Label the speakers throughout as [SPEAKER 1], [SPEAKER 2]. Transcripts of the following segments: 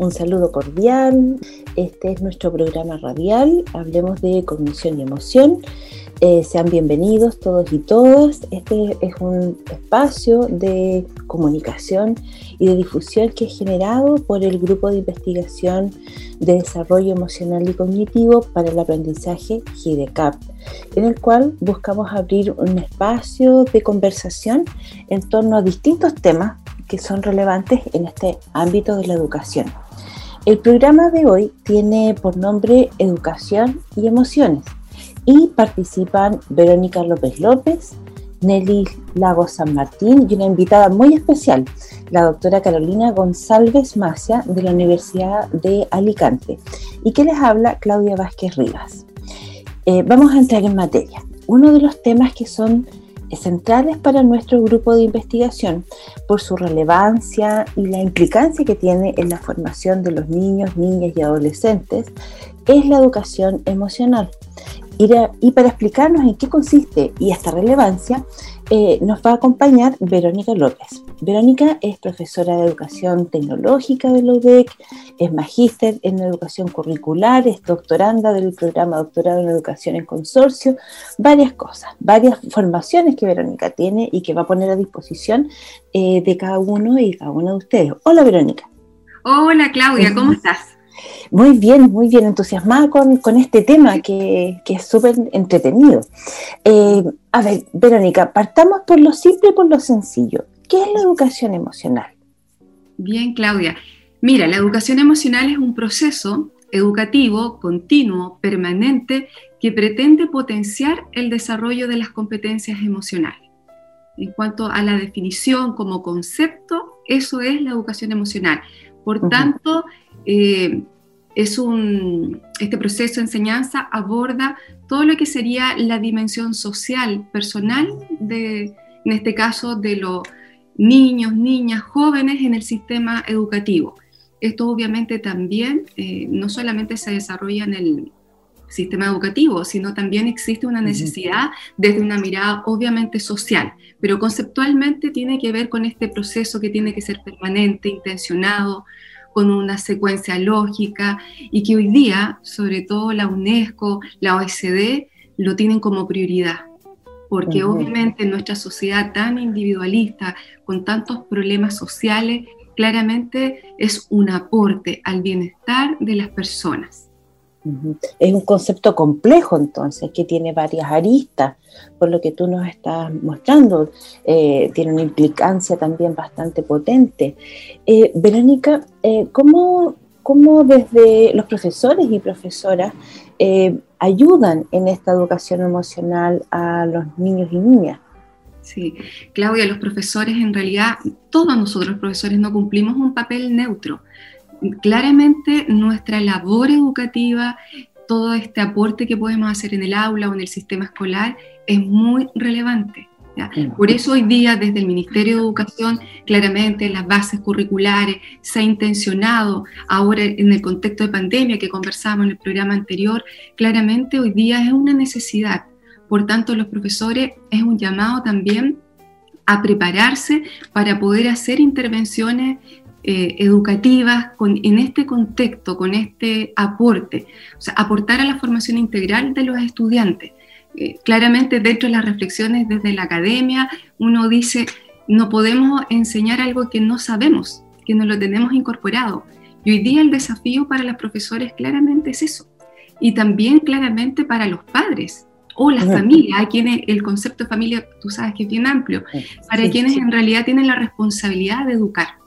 [SPEAKER 1] Un saludo cordial. Este es nuestro programa radial. Hablemos de cognición y emoción. Eh, sean bienvenidos todos y todas. Este es un espacio de comunicación y de difusión que es generado por el Grupo de Investigación de Desarrollo Emocional y Cognitivo para el Aprendizaje GIDECAP, en el cual buscamos abrir un espacio de conversación en torno a distintos temas que son relevantes en este ámbito de la educación. El programa de hoy tiene por nombre Educación y Emociones y participan Verónica López López, Nelly Lago San Martín y una invitada muy especial, la doctora Carolina González Macia de la Universidad de Alicante. Y que les habla Claudia Vázquez Rivas. Eh, vamos a entrar en materia. Uno de los temas que son centrales para nuestro grupo de investigación por su relevancia y la implicancia que tiene en la formación de los niños, niñas y adolescentes es la educación emocional. Y para explicarnos en qué consiste y esta relevancia, eh, nos va a acompañar Verónica López. Verónica es profesora de educación tecnológica de la UDEC, es magíster en educación curricular, es doctoranda del programa Doctorado en Educación en Consorcio, varias cosas, varias formaciones que Verónica tiene y que va a poner a disposición eh, de cada uno y cada una de ustedes. Hola Verónica.
[SPEAKER 2] Hola Claudia, ¿cómo estás?
[SPEAKER 1] Muy bien, muy bien, entusiasmada con, este tema que, es súper entretenido. Eh, a ver, Verónica, partamos por lo simple y por lo sencillo. ¿Qué es la educación emocional?
[SPEAKER 2] Bien, Claudia. Mira, la educación emocional es un proceso educativo, continuo, permanente, que pretende potenciar el desarrollo de las competencias emocionales. En cuanto a la definición como concepto, eso es la educación emocional. Por tanto, eh, es un, este proceso de enseñanza aborda todo lo que sería la dimensión social, personal, de, en este caso de los niños, niñas, jóvenes en el sistema educativo. Esto obviamente también eh, no solamente se desarrolla en el sistema educativo, sino también existe una necesidad desde una mirada obviamente social, pero conceptualmente tiene que ver con este proceso que tiene que ser permanente, intencionado, con una secuencia lógica y que hoy día, sobre todo la UNESCO, la OECD, lo tienen como prioridad. Porque obviamente en nuestra sociedad tan individualista, con tantos problemas sociales, claramente es un aporte al bienestar de las personas.
[SPEAKER 1] Es un concepto complejo entonces, que tiene varias aristas, por lo que tú nos estás mostrando, eh, tiene una implicancia también bastante potente. Eh, Verónica, eh, ¿cómo, desde los profesores y profesoras ayudan en esta educación emocional a los niños y niñas?
[SPEAKER 2] Sí, Claudia, los profesores en realidad, todos nosotros los profesores no cumplimos un papel neutro claramente nuestra labor educativa, todo este aporte que podemos hacer en el aula o en el sistema escolar es muy relevante. Por eso hoy día desde el Ministerio de Educación, claramente en las bases curriculares se ha intencionado, ahora en el contexto de pandemia que conversamos en el programa anterior, claramente hoy día es una necesidad. Por tanto, los profesores es un llamado también a prepararse para poder hacer intervenciones eh, educativas con, en este contexto, con este aporte, o sea, aportar a la formación integral de los estudiantes. Eh, claramente dentro de las reflexiones desde la academia, uno dice, no podemos enseñar algo que no sabemos, que no lo tenemos incorporado. Y hoy día el desafío para los profesores claramente es eso. Y también claramente para los padres o las familias, hay quienes el concepto de familia, tú sabes que es bien amplio, para quienes en realidad tienen la responsabilidad de educar.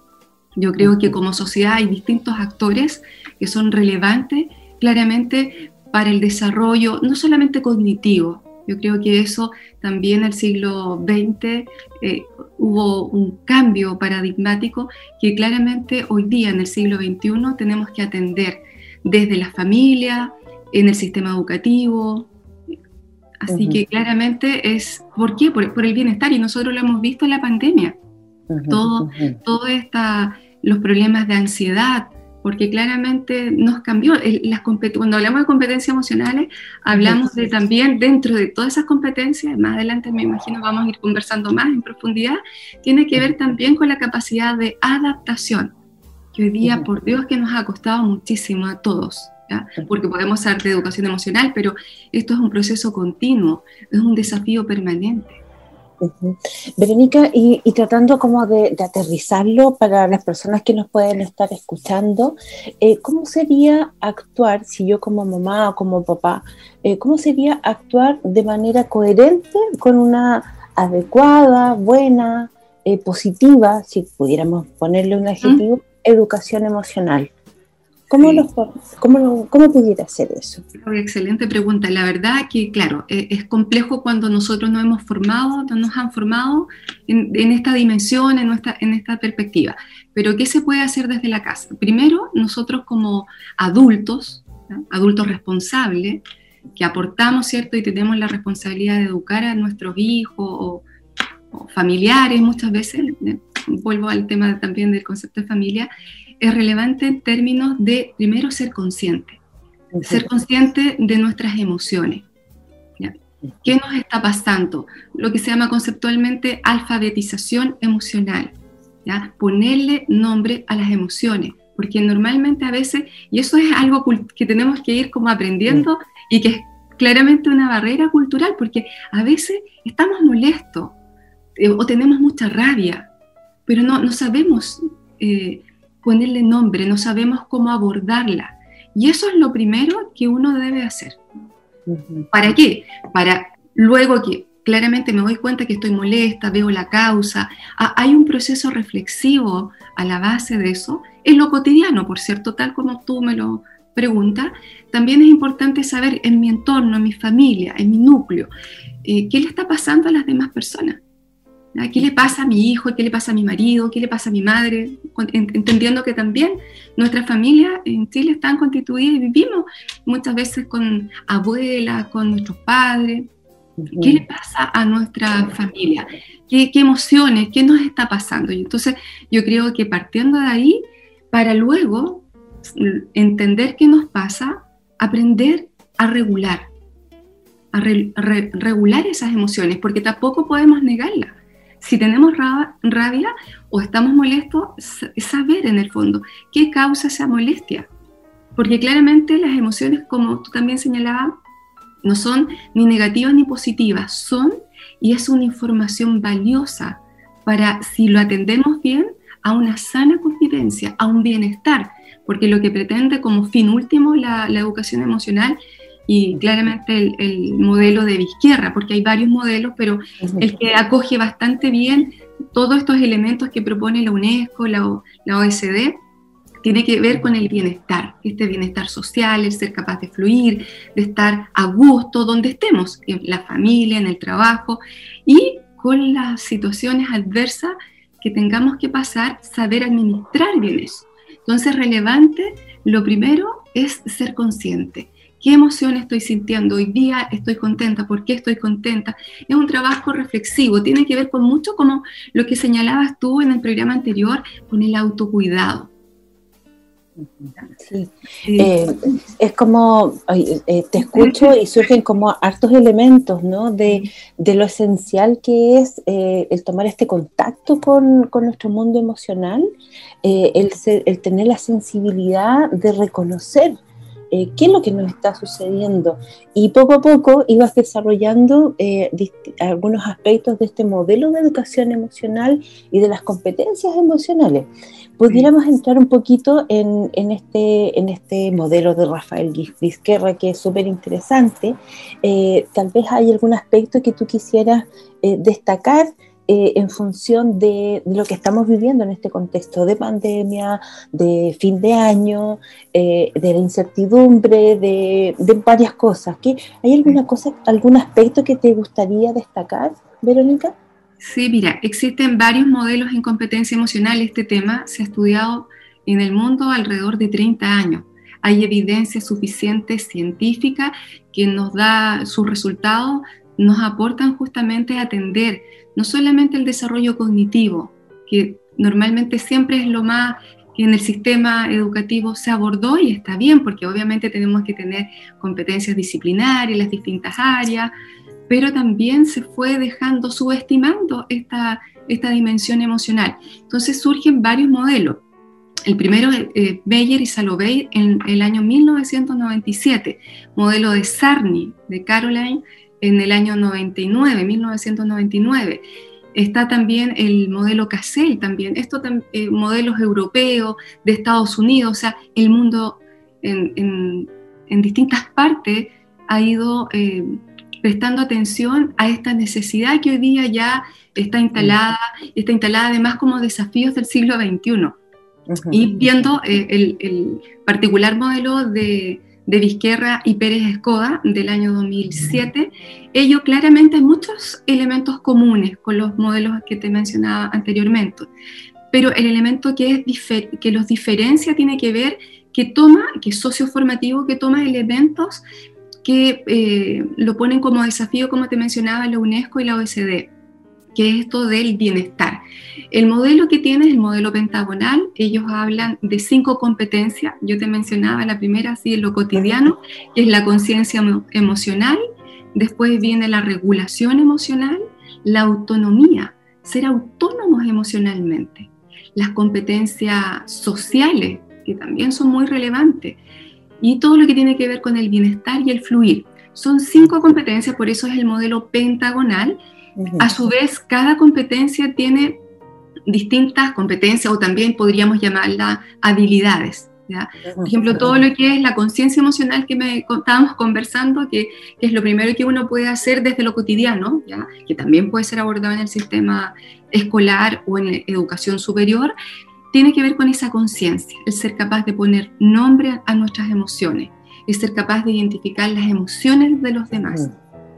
[SPEAKER 2] Yo creo que como sociedad hay distintos actores que son relevantes claramente para el desarrollo, no solamente cognitivo, yo creo que eso también en el siglo XX eh, hubo un cambio paradigmático que claramente hoy día en el siglo XXI tenemos que atender desde la familia, en el sistema educativo. Así que claramente es, ¿por qué? Por, el bienestar y nosotros lo hemos visto en la pandemia. todo, todo esta, los problemas de ansiedad, porque claramente nos cambió. Las cuando hablamos de competencias emocionales, hablamos de también dentro de todas esas competencias, más adelante me imagino vamos a ir conversando más en profundidad, tiene que ver también con la capacidad de adaptación. que hoy día, por Dios, que nos ha costado muchísimo a todos, porque podemos hablar de educación emocional, pero esto es un proceso continuo, es un desafío permanente.
[SPEAKER 1] Verónica, y, tratando como de, aterrizarlo para las personas que nos pueden estar escuchando, eh, ¿cómo sería actuar, si yo como mamá o como papá, eh, cómo sería actuar de manera coherente con una adecuada, buena, eh, positiva, si pudiéramos ponerle un adjetivo, educación emocional? ¿Cómo, cómo, pudiera hacer eso?
[SPEAKER 2] Excelente pregunta. La verdad que, claro, e, es, complejo cuando nosotros nos hemos formado, no nos han formado en, esta dimensión, en, nuestra, en esta perspectiva. Pero, ¿qué se puede hacer desde la casa? Primero, nosotros como adultos, adultos responsables, que aportamos, ¿cierto? Y tenemos la responsabilidad de educar a nuestros hijos o, o familiares muchas veces, vuelvo al tema también del concepto de familia, es relevante en términos de, primero, ser consciente. Ser consciente de nuestras emociones. ¿Qué nos está pasando? Lo que se llama conceptualmente alfabetización emocional. ¿ya? Ponerle nombre a las emociones. Porque normalmente a veces, y eso es algo que tenemos que ir como aprendiendo y que es claramente una barrera cultural, porque a veces estamos molestos eh, o tenemos mucha rabia, pero no, no sabemos eh, ponerle nombre, no sabemos cómo abordarla. Y eso es lo primero que uno debe hacer. ¿Para qué? Para luego que claramente me doy cuenta que estoy molesta, veo la causa, ah, hay un proceso reflexivo a la base de eso, en lo cotidiano, por cierto, tal como tú me lo preguntas, también es importante saber en mi entorno, en mi familia, en mi núcleo, eh, qué le está pasando a las demás personas. ¿Qué le pasa a mi hijo? ¿Qué le pasa a mi marido? ¿Qué le pasa a mi madre? Entendiendo que también nuestras familias en Chile están constituidas y vivimos muchas veces con abuelas, con nuestros padres. ¿Qué le pasa a nuestra familia? ¿Qué, emociones? ¿Qué nos está pasando? Y entonces yo creo que partiendo de ahí, para luego entender qué nos pasa, aprender a regular, a regular esas emociones, porque tampoco podemos negarlas si tenemos rabia o estamos molestos, saber en el fondo qué causa esa molestia. Porque claramente las emociones, como tú también señalabas, no son ni negativas ni positivas, son y es una información valiosa para, si lo atendemos bien, a una sana convivencia, a un bienestar, porque lo que pretende como fin último la, la educación emocional y claramente el, modelo de Vizquierra, porque hay varios modelos, pero el que acoge bastante bien todos estos elementos que propone la UNESCO, la, la OSD, tiene que ver con el bienestar, este bienestar social, el ser capaz de fluir, de estar a gusto donde estemos, en la familia, en el trabajo y con las situaciones adversas que tengamos que pasar, saber administrar bien eso. Entonces, relevante, lo primero es ser consciente qué emoción estoy sintiendo, hoy día estoy contenta, por qué estoy contenta. Es un trabajo reflexivo, tiene que ver con mucho como lo que señalabas tú en el programa anterior, con el autocuidado.
[SPEAKER 1] Sí. Eh, es como, eh, te escucho y surgen como hartos elementos, ¿no? De, lo esencial que es eh, el tomar este contacto con, nuestro mundo emocional, el, el, tener la sensibilidad de reconocer eh, qué es lo que nos está sucediendo. Y poco a poco ibas desarrollando eh, algunos aspectos de este modelo de educación emocional y de las competencias emocionales. Pudiéramos entrar un poquito en, este, en este modelo de Rafael Vizquerra, que es súper interesante. Eh, tal vez hay algún aspecto que tú quisieras destacar eh, en función de, lo que estamos viviendo en este contexto de pandemia, de fin de año, eh, de la incertidumbre, de, varias cosas. ¿Qué, ¿Hay alguna cosa, algún aspecto que te gustaría destacar, Verónica?
[SPEAKER 2] Sí, mira, existen varios modelos en competencia emocional. Este tema se ha estudiado en el mundo alrededor de 30 años. Hay evidencia suficiente científica que nos da sus resultados, nos aportan justamente a atender no solamente el desarrollo cognitivo, que normalmente siempre es lo más que en el sistema educativo se abordó y está bien, porque obviamente tenemos que tener competencias disciplinarias las distintas áreas, pero también se fue dejando, subestimando esta, esta dimensión emocional. Entonces surgen varios modelos. el primero, eh, Beyer y Salovey, en el año 1997, modelo de Sarni, de Caroline, en el año 99, 1999. Está también el modelo Cassell, también, estos eh, modelos europeos, de Estados Unidos, o sea, el mundo en, distintas partes ha ido eh, prestando atención a esta necesidad que hoy día ya está instalada, está instalada además como desafíos del siglo XXI y viendo eh, el, particular modelo de, de Vizquerra y Pérez Escoda del año 2007, ello claramente hay muchos elementos comunes con los modelos que te mencionaba anteriormente, pero el elemento que, es los diferencia tiene que ver que toma, que es socioformativo, que toma elementos que eh, lo ponen como desafío, como te mencionaba, la UNESCO y la OECD que es esto del bienestar. El modelo que tiene es el modelo pentagonal. Ellos hablan de cinco competencias. Yo te mencionaba la primera, así en lo cotidiano, que es la conciencia emocional. Después viene la regulación emocional, la autonomía, ser autónomos emocionalmente. Las competencias sociales, que también son muy relevantes. Y todo lo que tiene que ver con el bienestar y el fluir. Son cinco competencias, por eso es el modelo pentagonal a su vez, cada competencia tiene distintas competencias o también podríamos llamarla habilidades. Por ejemplo, todo lo que es la conciencia emocional que me estábamos conversando, que, es lo primero que uno puede hacer desde lo cotidiano, ¿ya? que también puede ser abordado en el sistema escolar o en educación superior, tiene que ver con esa conciencia, el ser capaz de poner nombre a nuestras emociones, el ser capaz de identificar las emociones de los demás.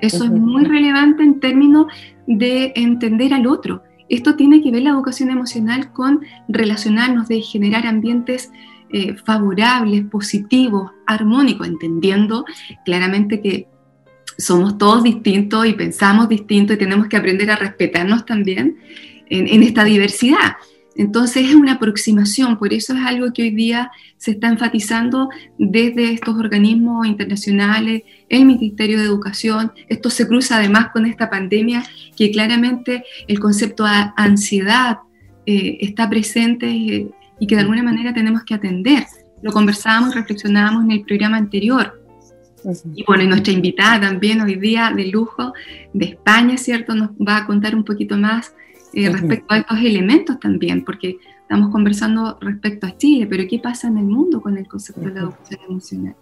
[SPEAKER 2] Eso es muy relevante en términos de entender al otro. Esto tiene que ver la educación emocional con relacionarnos, de generar ambientes eh, favorables, positivos, armónicos, entendiendo claramente que somos todos distintos y pensamos distinto y tenemos que aprender a respetarnos también en esta diversidad. Entonces es una aproximación, por eso es algo que hoy día se está enfatizando desde estos organismos internacionales, el Ministerio de Educación. Esto se cruza además con esta pandemia que claramente el concepto de ansiedad eh, está presente eh, y que de alguna manera tenemos que atender. Lo conversábamos y reflexionábamos en el programa anterior. Y bueno, y nuestra invitada también hoy día de lujo de España, ¿cierto? Nos va a contar un poquito más eh, respecto a estos elementos también, porque estamos conversando respecto a Chile, pero ¿qué pasa en el mundo con el concepto de la educación emocional?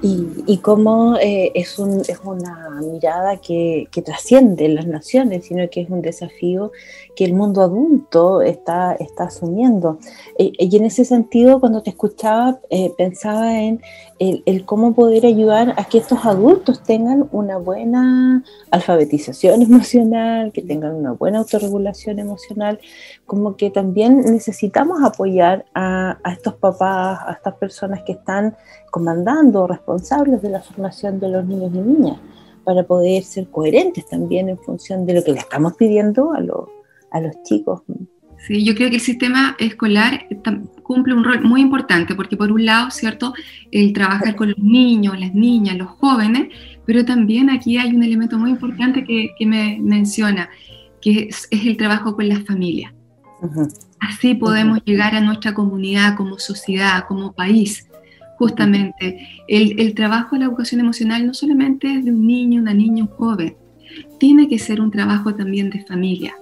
[SPEAKER 1] Y, y, cómo eh, es, un, es, una mirada que, que, trasciende las naciones, sino que es un desafío que el mundo adulto está, está asumiendo. Eh, y en ese sentido, cuando te escuchaba, eh, pensaba en el, el, cómo poder ayudar a que estos adultos tengan una buena alfabetización emocional, que tengan una buena autorregulación emocional, como que también necesitamos apoyar a, a estos papás, a estas personas que están comandando, responsables de la formación de los niños y niñas, para poder ser coherentes también en función de lo que le estamos pidiendo a, los a los chicos.
[SPEAKER 2] Sí, yo creo que el sistema escolar cumple un rol muy importante porque por un lado, ¿cierto?, el trabajar con los niños, las niñas, los jóvenes, pero también aquí hay un elemento muy importante que, que me menciona, que es, el trabajo con las familias. Así podemos llegar a nuestra comunidad como sociedad, como país. Justamente, el, el trabajo de la educación emocional no solamente es de un niño, una niña, un joven, tiene que ser un trabajo también de familia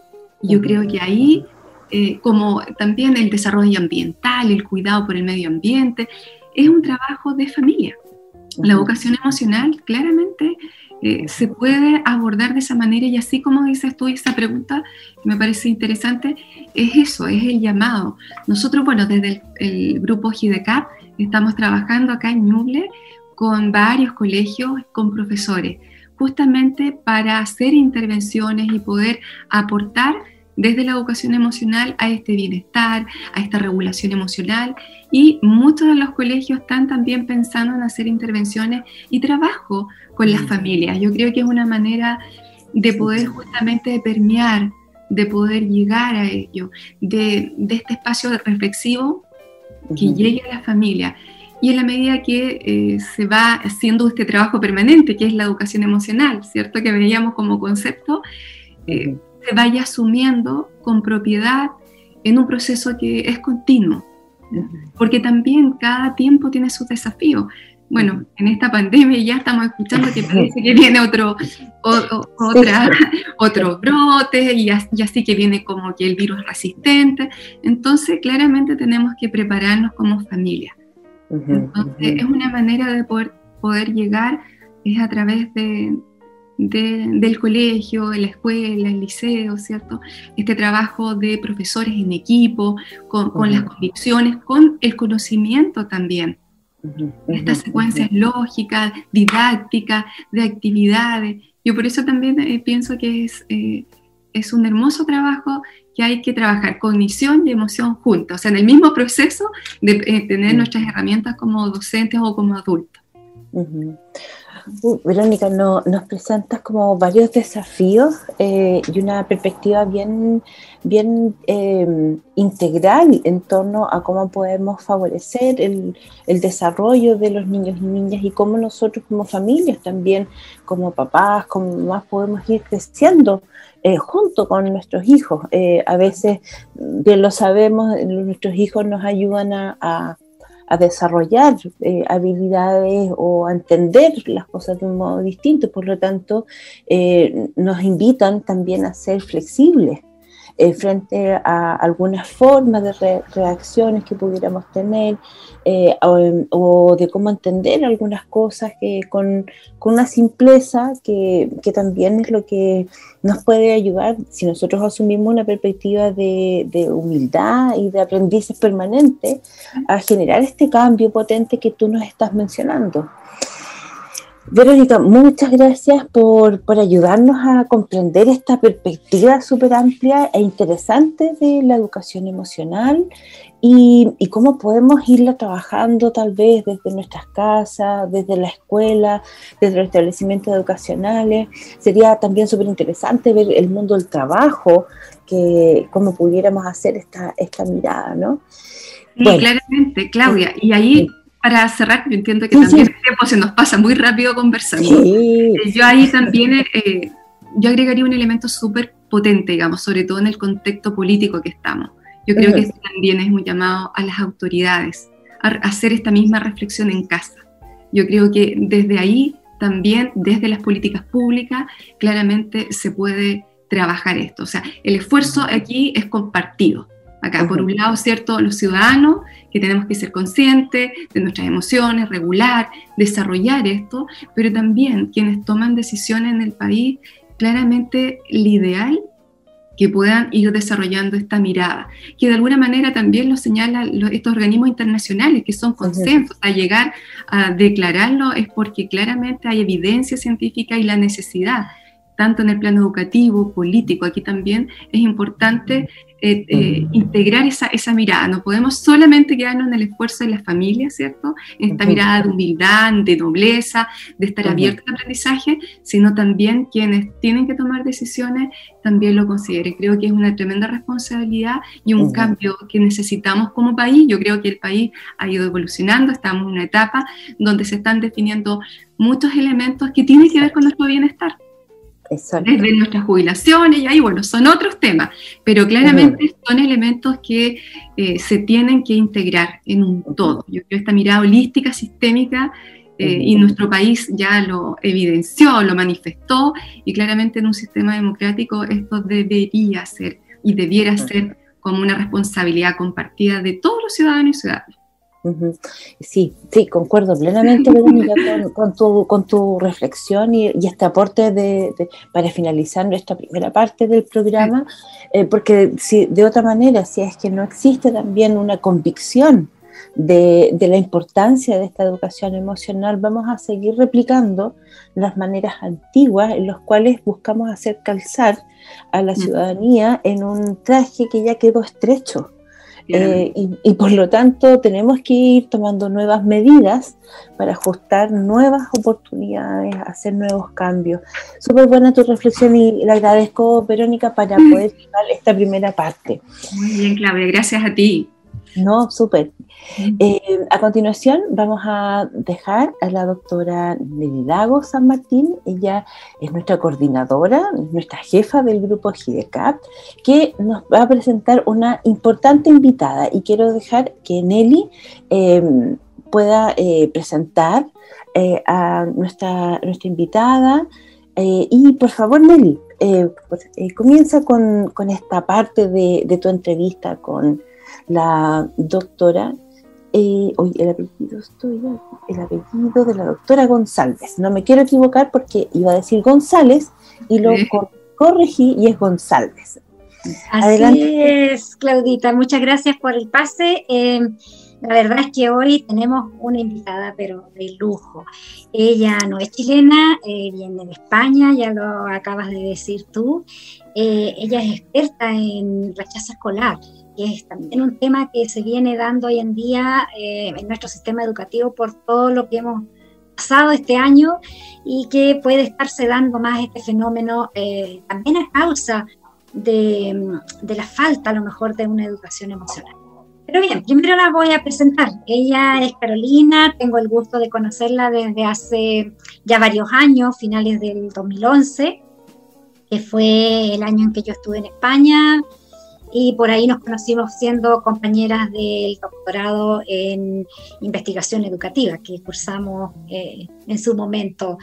[SPEAKER 2] yo creo que ahí, eh, como también el desarrollo ambiental, el cuidado por el medio ambiente, es un trabajo de familia. La vocación emocional claramente eh, se puede abordar de esa manera y así como dices tú, esa pregunta me parece interesante, es eso, es el llamado. Nosotros, bueno, desde el, grupo GIDECAP estamos trabajando acá en Ñuble con varios colegios, con profesores, justamente para hacer intervenciones y poder aportar desde la educación emocional a este bienestar, a esta regulación emocional y muchos de los colegios están también pensando en hacer intervenciones y trabajo con las familias. Yo creo que es una manera de poder justamente permear, de poder llegar a ello, de, este espacio reflexivo que llegue a la familia. Y en la medida que eh, se va haciendo este trabajo permanente, que es la educación emocional, ¿cierto? Que veíamos como concepto, eh, se vaya asumiendo con propiedad en un proceso que es continuo. porque también cada tiempo tiene sus desafíos. Bueno, en esta pandemia ya estamos escuchando que parece que viene otro, otra, otro brote y, así que viene como que el virus resistente. Entonces, claramente tenemos que prepararnos como familia. Entonces, es una manera de poder, poder llegar, es a través de, del colegio, de la escuela, el liceo, ¿cierto? Este trabajo de profesores en equipo, con, con las convicciones, con el conocimiento también estas secuencias lógicas, didácticas, de actividades. Yo por eso también eh, pienso que es, eh, es un hermoso trabajo que hay que trabajar cognición y emoción juntos, o sea, en el mismo proceso de eh, tener nuestras herramientas como docentes o como adultos.
[SPEAKER 1] Verónica, nos presentas como varios desafíos eh, y una perspectiva bien, bien eh, integral en torno a cómo podemos favorecer el, desarrollo de los niños y niñas y cómo nosotros como familias también, como papás, como más podemos ir creciendo eh, junto con nuestros hijos. a veces, bien lo sabemos, nuestros hijos nos ayudan a a desarrollar eh, habilidades o a entender las cosas de un modo distinto. Por lo tanto, eh, nos invitan también a ser flexibles eh, frente a algunas formas de reacciones que pudiéramos tener eh, o, de cómo entender algunas cosas que con, una simpleza que, también es lo que nos puede ayudar si nosotros asumimos una perspectiva de, de humildad y de aprendizaje permanente a generar este cambio potente que tú nos estás mencionando. Verónica, muchas gracias por, ayudarnos a comprender esta perspectiva súper amplia e interesante de la educación emocional y, cómo podemos irla trabajando tal vez desde nuestras casas, desde la escuela, desde los establecimientos educacionales. Sería también súper interesante ver el mundo del trabajo, que cómo pudiéramos hacer esta, esta mirada, ¿no?
[SPEAKER 2] claramente, Claudia. Y ahí para cerrar, yo entiendo que también el tiempo se nos pasa muy rápido conversando. Eh, yo ahí también, eh, yo agregaría un elemento súper potente, digamos, sobre todo en el contexto político que estamos. Yo creo que también es un llamado a las autoridades a hacer esta misma reflexión en casa. Yo creo que desde ahí, también desde las políticas públicas, claramente se puede trabajar esto. O sea, el esfuerzo aquí es compartido. Acá, por un lado, ¿cierto? Los ciudadanos, que tenemos que ser conscientes de nuestras emociones, regular, desarrollar esto, pero también quienes toman decisiones en el país, claramente el ideal que puedan ir desarrollando esta mirada, que de alguna manera también lo señalan estos organismos internacionales, que son consensos, a llegar a declararlo es porque claramente hay evidencia científica y la necesidad tanto en el plano educativo, político, aquí también es importante eh, eh, integrar esa, esa, mirada. No podemos solamente quedarnos en el esfuerzo de la familia, ¿cierto? En esta mirada de humildad, de nobleza, de estar abierto al aprendizaje, sino también quienes tienen que tomar decisiones también lo consideren. Creo que es una tremenda responsabilidad y un cambio que necesitamos como país. Yo creo que el país ha ido evolucionando, estamos en una etapa donde se están definiendo muchos elementos que tienen que ver con nuestro bienestar desde nuestras jubilaciones, y ahí, bueno, son otros temas, pero claramente son elementos que eh, se tienen que integrar en un todo. Yo creo esta mirada holística, sistémica, eh, y nuestro país ya lo evidenció, lo manifestó, y claramente en un sistema democrático esto debería ser y debiera ser como una responsabilidad compartida de todos los ciudadanos y ciudadanas.
[SPEAKER 1] Sí, sí, concuerdo plenamente con, tu, con tu reflexión y, este aporte de, para finalizar nuestra primera parte del programa, eh, porque si, de otra manera, si es que no existe también una convicción de, de, la importancia de esta educación emocional, vamos a seguir replicando las maneras antiguas en las cuales buscamos hacer calzar a la ciudadanía en un traje que ya quedó estrecho eh, y, por lo tanto tenemos que ir tomando nuevas medidas para ajustar nuevas oportunidades, hacer nuevos cambios. Súper buena tu reflexión y le agradezco, Verónica, para poder llevar esta primera parte.
[SPEAKER 2] Muy bien, Claudia, gracias a ti.
[SPEAKER 1] No, súper. Eh, a continuación vamos a dejar a la doctora Nelidago San Martín. Ella es nuestra coordinadora, nuestra jefa del grupo GIDECAP, que nos va a presentar una importante invitada. Y quiero dejar que Nelly em, pueda eh, presentar eh, a nuestra, nuestra invitada. y por favor, Nelly, pues, comienza con, esta parte de tu entrevista con la doctora, eh, el apellido, el apellido de la doctora González. No me quiero equivocar porque iba a decir González y lo corregí y es González.
[SPEAKER 3] Así es, Claudita. Muchas gracias por el pase. Eh, la verdad es que hoy tenemos una invitada, pero de lujo. Ella no es chilena, eh, viene de España, ya lo acabas de decir tú. ella es experta en rechazo escolar que es también un tema que se viene dando hoy en día eh, en nuestro sistema educativo por todo lo que hemos pasado este año y que puede estarse dando más este fenómeno eh, también a causa de, de, la falta a lo mejor de una educación emocional. Pero bien, primero la voy a presentar. Ella es Carolina, tengo el gusto de conocerla desde hace ya varios años, finales del 2011, que fue el año en que yo estuve en España y por ahí nos conocimos siendo compañeras del doctorado en investigación educativa que cursamos eh, en su momento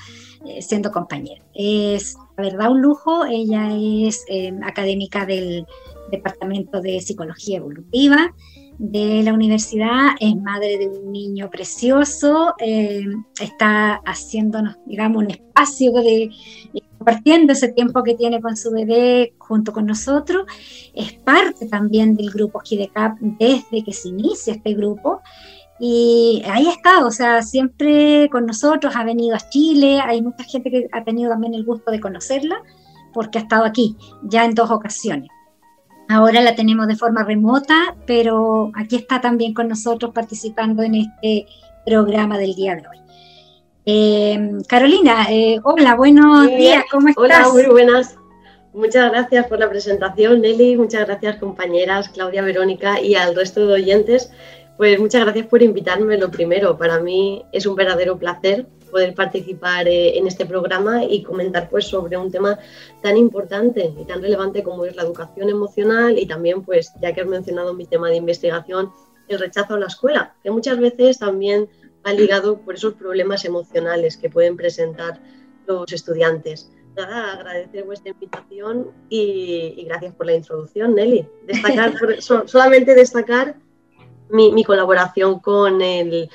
[SPEAKER 3] eh, siendo compañeras. Es la verdad un lujo, ella es eh, académica del Departamento de Psicología Evolutiva de la universidad, es madre de un niño precioso, está haciéndonos, digamos, un espacio de compartiendo ese tiempo que tiene con su bebé junto con nosotros. Es parte también del grupo GIDECAP desde que se inicia este grupo. Y ahí está, o sea, siempre con nosotros, ha venido a Chile, hay mucha gente que ha tenido también el gusto de conocerla, porque ha estado aquí ya en dos ocasiones. Ahora la tenemos de forma remota, pero aquí está también con nosotros participando en este programa del día de hoy. Eh, Carolina, eh, hola, buenos días, ¿cómo estás?
[SPEAKER 4] Hola, muy buenas. Muchas gracias por la presentación, Nelly. Muchas gracias, compañeras, Claudia, Verónica y al resto de oyentes. Pues muchas gracias por invitarme. Lo primero, para mí es un verdadero placer poder participar eh, en este programa y comentar pues sobre un tema tan importante y tan relevante como es la educación emocional y también pues ya que has mencionado mi tema de investigación el rechazo a la escuela que muchas veces también va ligado por esos problemas emocionales que pueden presentar los estudiantes. Nada, agradecer vuestra invitación y, gracias por la introducción, Nelly. Destacar, solamente destacar mi, colaboración con el,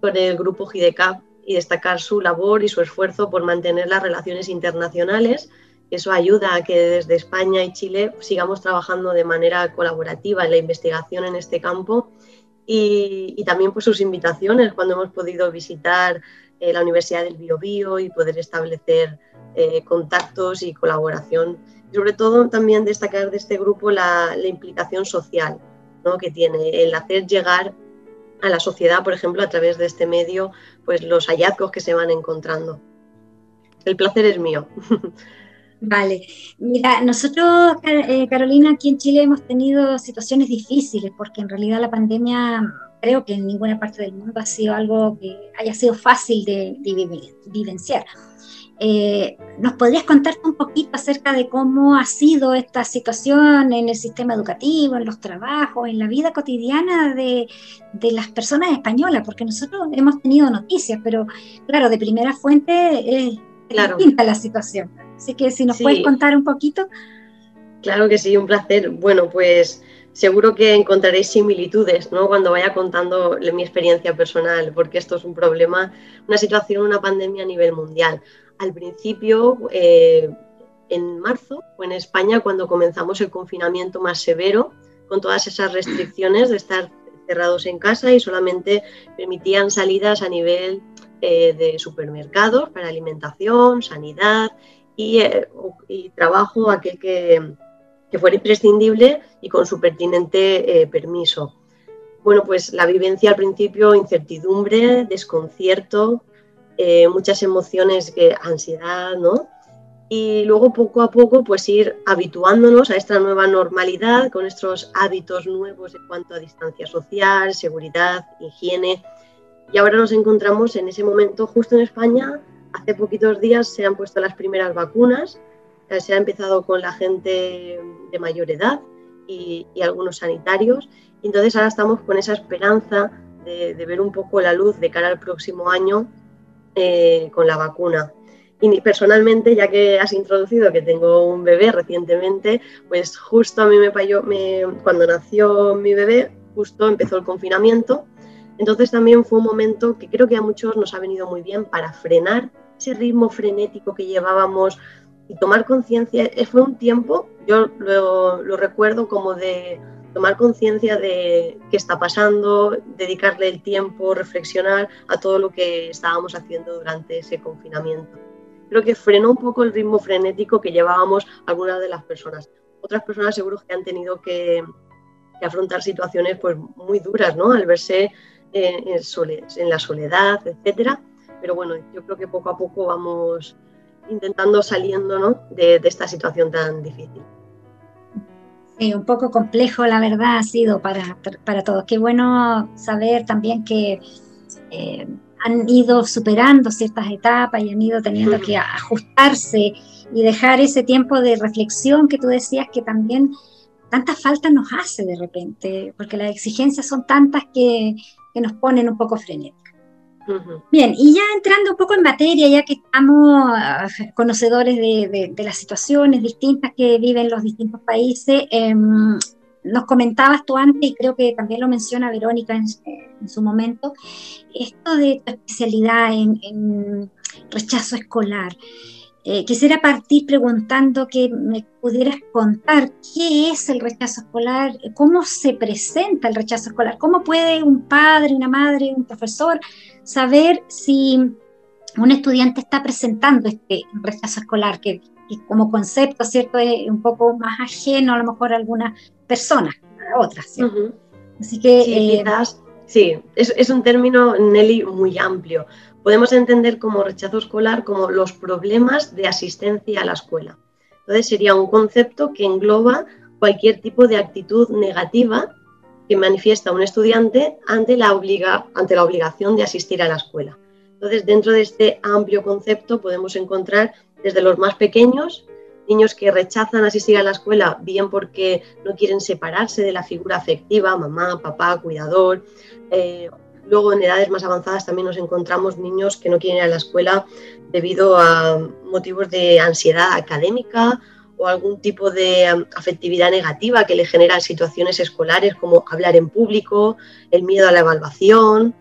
[SPEAKER 4] con el grupo GIDECAP y destacar su labor y su esfuerzo por mantener las relaciones internacionales. Eso ayuda a que desde España y Chile sigamos trabajando de manera colaborativa en la investigación en este campo y, también pues sus invitaciones cuando hemos podido visitar eh, la Universidad del Biobío y poder establecer eh, contactos y colaboración. Y sobre todo también destacar de este grupo la, implicación social ¿no? que tiene, el hacer llegar a la sociedad, por ejemplo, a través de este medio, pues los hallazgos que se van encontrando. El placer es mío.
[SPEAKER 3] Vale, mira, nosotros, eh, Carolina, aquí en Chile hemos tenido situaciones difíciles porque en realidad la pandemia creo que en ninguna parte del mundo ha sido algo que haya sido fácil de, vivenciar. Eh, ¿Nos podrías contar un poquito acerca de cómo ha sido esta situación en el sistema educativo, en los trabajos, en la vida cotidiana de, de las personas españolas? Porque nosotros hemos tenido noticias, pero claro, de primera fuente es claro. distinta la situación. Así que si nos puedes contar un poquito.
[SPEAKER 4] Claro que sí, un placer. Bueno, pues seguro que encontraréis similitudes ¿no? cuando vaya contando mi experiencia personal, porque esto es un problema, una situación, una pandemia a nivel mundial. Al principio, eh, en marzo, fue en España cuando comenzamos el confinamiento más severo, con todas esas restricciones de estar cerrados en casa y solamente permitían salidas a nivel eh, de supermercados para alimentación, sanidad eh, y, trabajo aquel que, que, fuera imprescindible y con su pertinente permiso. Bueno, pues la vivencia al principio, incertidumbre, desconcierto, eh, muchas emociones, que, ansiedad, ¿no? y luego poco a poco pues ir habituándonos a esta nueva normalidad con estos hábitos nuevos en cuanto a distancia social, seguridad, higiene. Y ahora nos encontramos en ese momento justo en España. Hace poquitos días se han puesto las primeras vacunas. Eh, se ha empezado con la gente de mayor edad y, algunos sanitarios. Entonces ahora estamos con esa esperanza de, ver un poco la luz de cara al próximo año eh, con la vacuna. Y personalmente, ya que has introducido que tengo un bebé recientemente, pues justo a mí me, me cuando nació mi bebé, justo empezó el confinamiento. Entonces también fue un momento que creo que a muchos nos ha venido muy bien para frenar ese ritmo frenético que llevábamos y tomar conciencia. Eh, fue un tiempo, yo lo, lo recuerdo como de tomar conciencia de qué está pasando, dedicarle el tiempo, reflexionar a todo lo que estábamos haciendo durante ese confinamiento creo que frenó un poco el ritmo frenético que llevábamos algunas de las personas. Otras personas seguro que han tenido que, afrontar situaciones pues, muy duras, ¿no? Al verse en, en, la soledad, etcétera. Pero bueno, yo creo que poco a poco vamos intentando saliendo ¿no? de, esta situación tan difícil.
[SPEAKER 3] Sí, un poco complejo, la verdad, ha sido para, para todos. Qué bueno saber también que eh, han ido superando ciertas etapas y han ido teniendo que ajustarse y dejar ese tiempo de reflexión que tú decías que también tanta falta nos hace de repente, porque las exigencias son tantas que, nos ponen un poco frenéticos. Bien, y ya entrando un poco en materia, ya que estamos conocedores de, las situaciones distintas que viven los distintos países, em, nos comentabas tú antes, y creo que también lo menciona Verónica en, su momento, esto de tu especialidad en, rechazo escolar. Eh, quisiera partir preguntando que me pudieras contar qué es el rechazo escolar, cómo se presenta el rechazo escolar, cómo puede un padre, una madre, un profesor saber si un estudiante está presentando este rechazo escolar, que, como concepto, ¿cierto? Es un poco más ajeno a lo mejor a algunas personas, a otras.
[SPEAKER 4] Así que... Sí, eh, sí es, es, un término, Nelly, muy amplio. Podemos entender como rechazo escolar como los problemas de asistencia a la escuela. Entonces sería un concepto que engloba cualquier tipo de actitud negativa manifiesta un estudiante ante la, obliga, ante la obligación de asistir a la escuela. Entonces, dentro de este amplio concepto podemos encontrar desde los más pequeños, niños que rechazan asistir a la escuela, bien porque no quieren separarse de la figura afectiva, mamá, papá, cuidador. Eh, luego en edades más avanzadas también nos encontramos niños que no quieren ir a la escuela debido a motivos de ansiedad académica o algún tipo de um, afectividad negativa que le genera situaciones escolares como hablar en público, el miedo a la evaluación,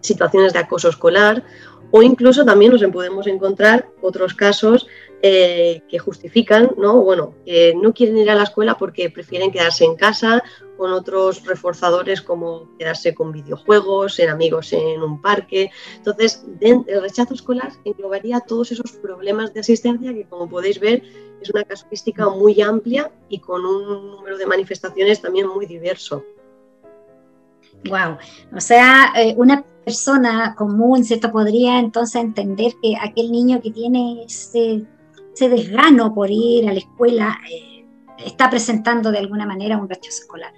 [SPEAKER 4] situaciones de acoso escolar o incluso también nos podemos encontrar otros casos eh, que justifican, ¿no? Bueno, que no quieren ir a la escuela porque prefieren quedarse en casa con otros reforzadores como quedarse con videojuegos, ser amigos en un parque. Entonces, el rechazo escolar englobaría todos esos problemas de asistencia que, como podéis ver, es una casuística muy amplia y con un número de manifestaciones también muy diverso.
[SPEAKER 3] Wow, o sea, eh, una persona común, ¿cierto? Podría entonces entender que aquel niño que tiene ese, desgano por ir a la escuela eh, está presentando de alguna manera un rechazo escolar.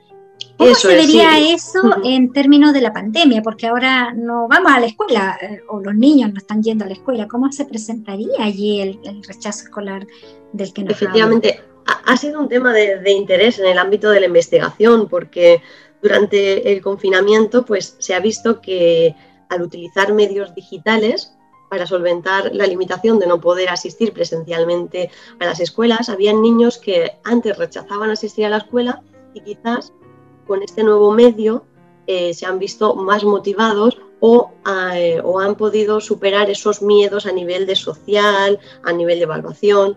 [SPEAKER 3] ¿Cómo se vería eso en términos de la pandemia? Porque ahora no vamos a la escuela eh, o los niños no están yendo a la escuela. ¿Cómo se presentaría allí el, rechazo escolar del que nos
[SPEAKER 4] Efectivamente, ha, sido un tema de, de interés en el ámbito de la investigación porque durante el confinamiento, pues se ha visto que al utilizar medios digitales para solventar la limitación de no poder asistir presencialmente a las escuelas, había niños que antes rechazaban asistir a la escuela y quizás con este nuevo medio eh, se han visto más motivados o, eh, o, han podido superar esos miedos a nivel de social, a nivel de evaluación.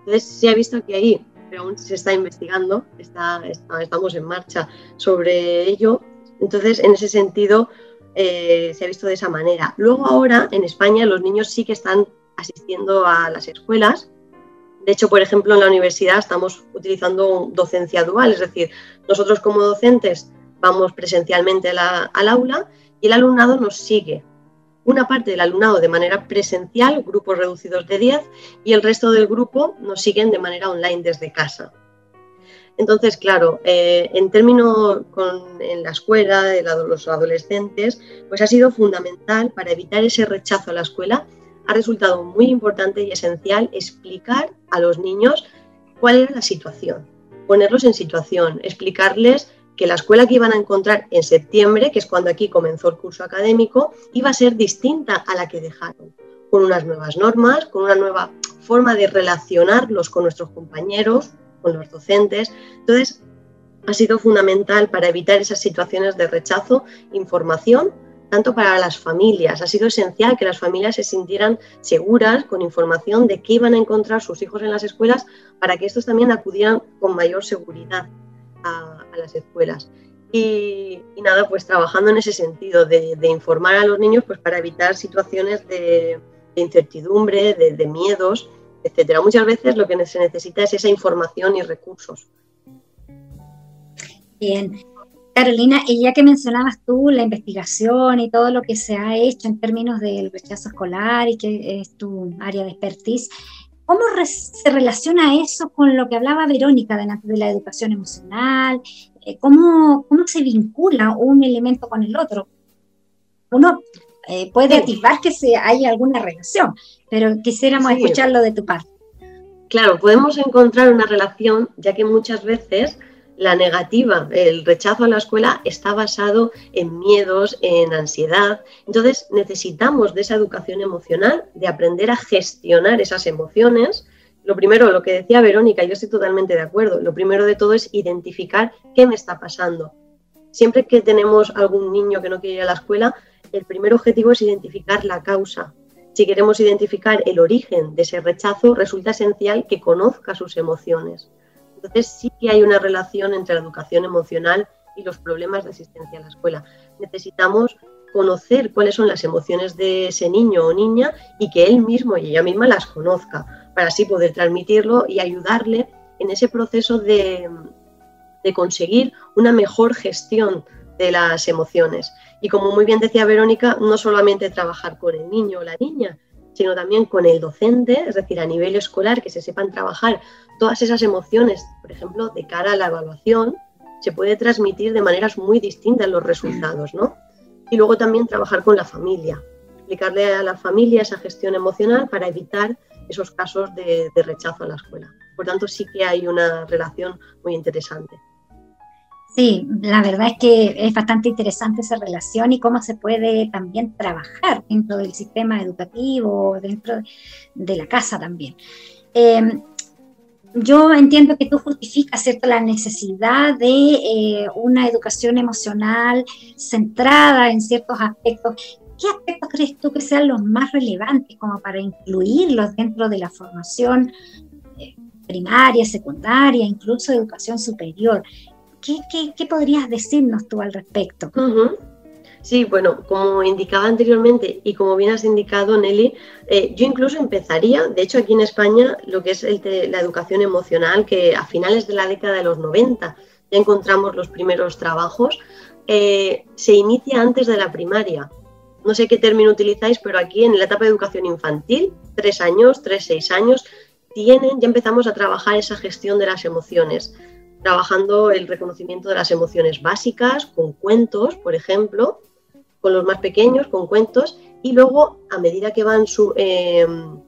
[SPEAKER 4] Entonces se ha visto que ahí pero aún se está investigando, estamos en marcha sobre ello. Entonces, en ese sentido, eh, se ha visto de esa manera. Luego ahora, en España, los niños sí que están asistiendo a las escuelas. De hecho, por ejemplo, en la universidad estamos utilizando docencia dual, es decir, nosotros como docentes vamos presencialmente al aula y el alumnado nos sigue una parte del alumnado de manera presencial, grupos reducidos de 10, y el resto del grupo nos siguen de manera online desde casa. Entonces, claro, eh, en términos con, en la escuela de los adolescentes, pues ha sido fundamental para evitar ese rechazo a la escuela. Ha resultado muy importante y esencial explicar a los niños cuál era la situación, ponerlos en situación, explicarles que la escuela que iban a encontrar en septiembre, que es cuando aquí comenzó el curso académico, iba a ser distinta a la que dejaron, con unas nuevas normas, con una nueva forma de relacionarlos con nuestros compañeros, con los docentes. Entonces, ha sido fundamental para evitar esas situaciones de rechazo, información, tanto para las familias. Ha sido esencial que las familias se sintieran seguras con información de qué iban a encontrar sus hijos en las escuelas para que estos también acudieran con mayor seguridad a, las escuelas. Y, nada, pues trabajando en ese sentido de, informar a los niños pues para evitar situaciones de, incertidumbre, de miedos etcétera. Muchas veces lo que se necesita es esa información y recursos.
[SPEAKER 3] Bien. Carolina, y ya que mencionabas tú la investigación y todo lo que se ha hecho en términos del rechazo escolar y que es tu área de expertise, ¿cómo se relaciona eso con lo que hablaba Verónica delante de la educación emocional? Eh, ¿Cómo, ¿Cómo se vincula un elemento con el otro? Uno eh, puede atisbar que se, hay alguna relación, pero quisiéramos escucharlo de tu parte.
[SPEAKER 4] Claro, podemos encontrar una relación, ya que muchas veces la negativa, el rechazo a la escuela está basado en miedos, en ansiedad. Entonces necesitamos de esa educación emocional, de aprender a gestionar esas emociones. Lo primero, lo que decía Verónica, yo estoy totalmente de acuerdo, lo primero de todo es identificar qué me está pasando. Siempre que tenemos algún niño que no quiere ir a la escuela, el primer objetivo es identificar la causa. Si queremos identificar el origen de ese rechazo, resulta esencial que conozca sus emociones. Entonces sí que hay una relación entre la educación emocional y los problemas de asistencia a la escuela. Necesitamos conocer cuáles son las emociones de ese niño o niña y que él mismo y ella misma las conozca, para así poder transmitirlo y ayudarle en ese proceso de, de conseguir una mejor gestión de las emociones. Y como muy bien decía Verónica, no solamente trabajar con el niño o la niña, sino también con el docente, es decir, a nivel escolar, que se sepan trabajar todas esas emociones, por ejemplo, de cara a la evaluación, se puede transmitir de maneras muy distintas los resultados, ¿no? Y luego también trabajar con la familia, explicarle a la familia esa gestión emocional para evitar esos casos de, de rechazo a la escuela. Por tanto, sí que hay una relación muy interesante.
[SPEAKER 3] Sí, la verdad es que es bastante interesante esa relación y cómo se puede también trabajar dentro del sistema educativo, dentro de la casa también. Em, yo entiendo que tú justificas ¿cierto? la necesidad de eh, una educación emocional centrada en ciertos aspectos. ¿Qué aspectos crees tú que sean los más relevantes como para incluirlos dentro de la formación eh, primaria, secundaria, incluso educación superior? ¿Qué, podrías decirnos tú al respecto?
[SPEAKER 4] Sí, bueno, como indicaba anteriormente y como bien has indicado, Nelly, eh, yo incluso empezaría, de hecho aquí en España, lo que es la educación emocional, que a finales de la década de los 90 ya encontramos los primeros trabajos, eh, se inicia antes de la primaria. No sé qué término utilizáis, pero aquí en la etapa de educación infantil, tres años, tres, seis años, tienen, ya empezamos a trabajar esa gestión de las emociones trabajando el reconocimiento de las emociones básicas con cuentos, por ejemplo, con los más pequeños, con cuentos, y luego a medida que van em,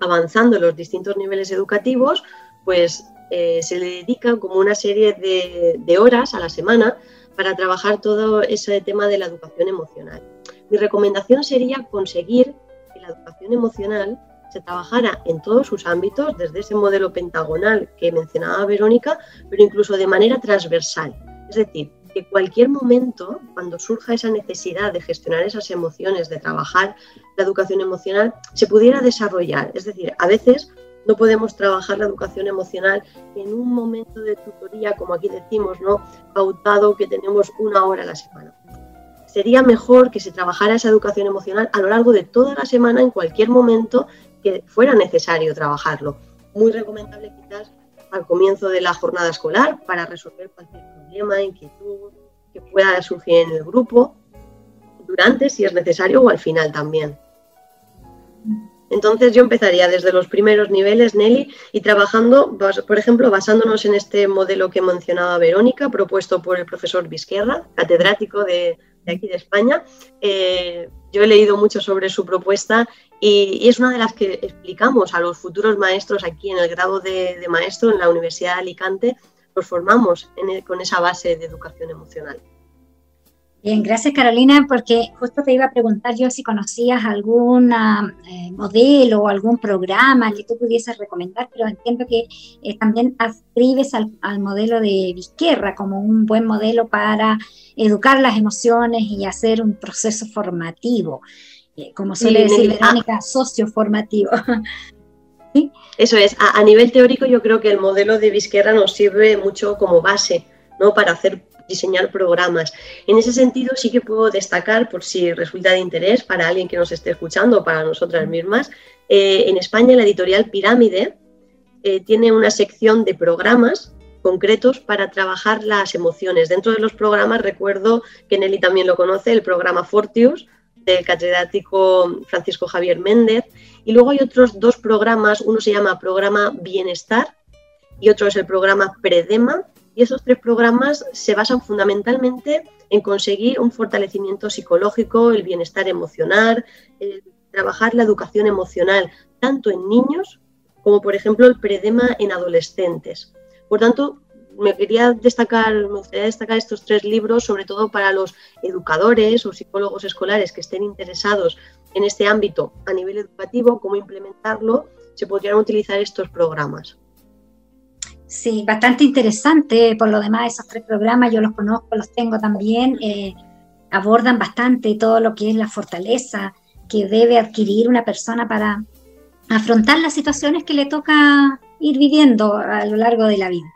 [SPEAKER 4] avanzando los distintos niveles educativos, pues eh, se le dedica como una serie de, de horas a la semana para trabajar todo ese tema de la educación emocional. Mi recomendación sería conseguir que la educación emocional se trabajara en todos sus ámbitos, desde ese modelo pentagonal que mencionaba Verónica, pero incluso de manera transversal. Es decir, que cualquier momento, cuando surja esa necesidad de gestionar esas emociones, de trabajar la educación emocional, se pudiera desarrollar. Es decir, a veces no podemos trabajar la educación emocional en un momento de tutoría, como aquí decimos, ¿no? pautado que tenemos una hora a la semana. Sería mejor que se trabajara esa educación emocional a lo largo de toda la semana, en cualquier momento, que fuera necesario trabajarlo. Muy recomendable quizás al comienzo de la jornada escolar para resolver cualquier problema, inquietud que pueda surgir en el grupo. durante, si es necesario, o al final también. Entonces yo empezaría desde los primeros niveles, Nelly, y trabajando, por ejemplo, basándonos en este modelo que mencionaba Verónica, propuesto por el profesor Vizquerra, catedrático de, aquí de España. Eh, yo he leído mucho sobre su propuesta y, es una de las que explicamos a los futuros maestros aquí en el grado de, maestro en la Universidad de Alicante, los formamos con esa base de educación emocional.
[SPEAKER 3] Bien, gracias Carolina, porque justo te iba a preguntar yo si conocías algún eh, modelo o algún programa que tú pudieses recomendar, pero entiendo que eh, también adscribes al, modelo de Vizquerra como un buen modelo para educar las emociones y hacer un proceso formativo, como suele decir Verónica, socioformativo.
[SPEAKER 4] ¿Sí? Eso es, a, a, nivel teórico yo creo que el modelo de Vizquerra nos sirve mucho como base ¿no? para hacer diseñar programas. En ese sentido sí que puedo destacar, por si resulta de interés para alguien que nos esté escuchando o para nosotras mismas, eh, en España la editorial Pirámide eh, tiene una sección de programas concretos para trabajar las emociones. Dentro de los programas recuerdo que Nelly también lo conoce, el programa Fortius del catedrático Francisco Javier Méndez. Y luego hay otros dos programas, uno se llama Programa Bienestar y otro es el programa Predema, y esos tres programas se basan fundamentalmente en conseguir un fortalecimiento psicológico, el bienestar emocional, trabajar la educación emocional, tanto en niños como, por ejemplo, el predema en adolescentes. Por tanto, me quería destacar, me gustaría destacar estos tres libros, sobre todo para los educadores o psicólogos escolares que estén interesados en este ámbito a nivel educativo, cómo implementarlo, se podrían utilizar estos programas.
[SPEAKER 3] Sí, bastante interesante. Por lo demás, esos tres programas yo los conozco, los tengo también. Eh, abordan bastante todo lo que es la fortaleza que debe adquirir una persona para afrontar las situaciones que le toca ir viviendo a lo largo de la vida.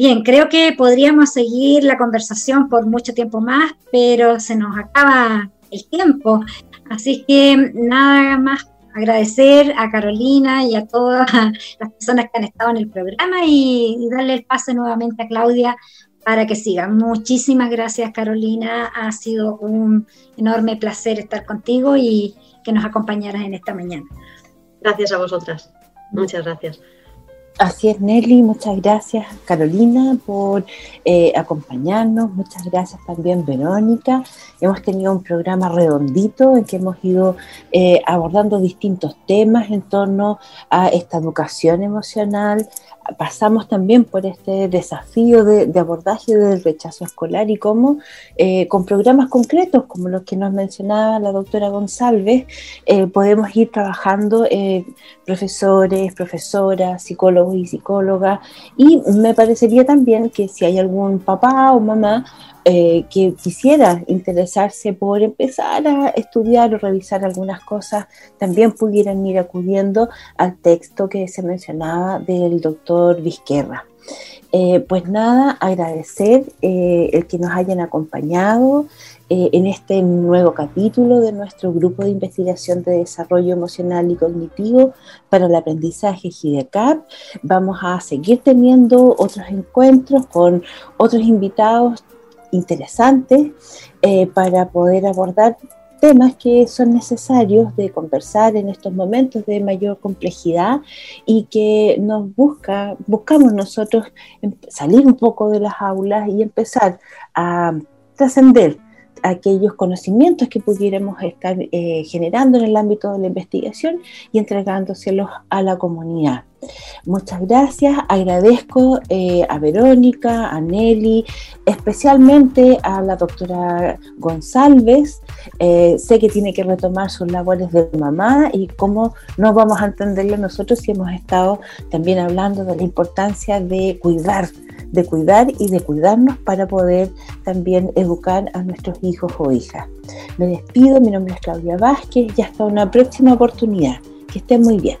[SPEAKER 3] Bien, creo que podríamos seguir la conversación por mucho tiempo más, pero se nos acaba el tiempo. Así que nada más agradecer a Carolina y a todas las personas que han estado en el programa y, darle el pase nuevamente a Claudia para que siga. Muchísimas gracias Carolina, ha sido un enorme placer estar contigo y que nos acompañaras en esta mañana.
[SPEAKER 4] Gracias a vosotras, muchas gracias.
[SPEAKER 1] Así es, Nelly. Muchas gracias, Carolina, por eh, acompañarnos. Muchas gracias también, Verónica. Hemos tenido un programa redondito en que hemos ido eh, abordando distintos temas en torno a esta educación emocional, pasamos también por este desafío de, abordaje del rechazo escolar y cómo eh, con programas concretos como los que nos mencionaba la doctora González eh, podemos ir trabajando eh, profesores, profesoras, psicólogos y psicólogas. Y me parecería también que si hay algún papá o mamá eh, que quisiera interesarse por empezar a estudiar o revisar algunas cosas, también pudieran ir acudiendo al texto que se mencionaba del doctor Vizquerra. Eh, pues nada, agradecer eh, el que nos hayan acompañado en este nuevo capítulo de nuestro grupo de investigación de desarrollo emocional y cognitivo para el aprendizaje GIDECAP. Vamos a seguir teniendo otros encuentros con otros invitados interesantes eh, para poder abordar temas que son necesarios de conversar en estos momentos de mayor complejidad y que nos busca, buscamos nosotros salir un poco de las aulas y empezar a trascender aquellos conocimientos que pudiéramos estar eh, generando en el ámbito de la investigación y entregándoselos a la comunidad. Muchas gracias, agradezco eh, a Verónica, a Nelly, especialmente a la doctora González. Eh, sé que tiene que retomar sus labores de mamá y cómo no vamos a entenderlo nosotros si hemos estado también hablando de la importancia de cuidar, de cuidar y de cuidarnos para poder también educar a nuestros hijos o hijas. Me despido, mi nombre es Claudia Vázquez y hasta una próxima oportunidad. Que estén muy bien.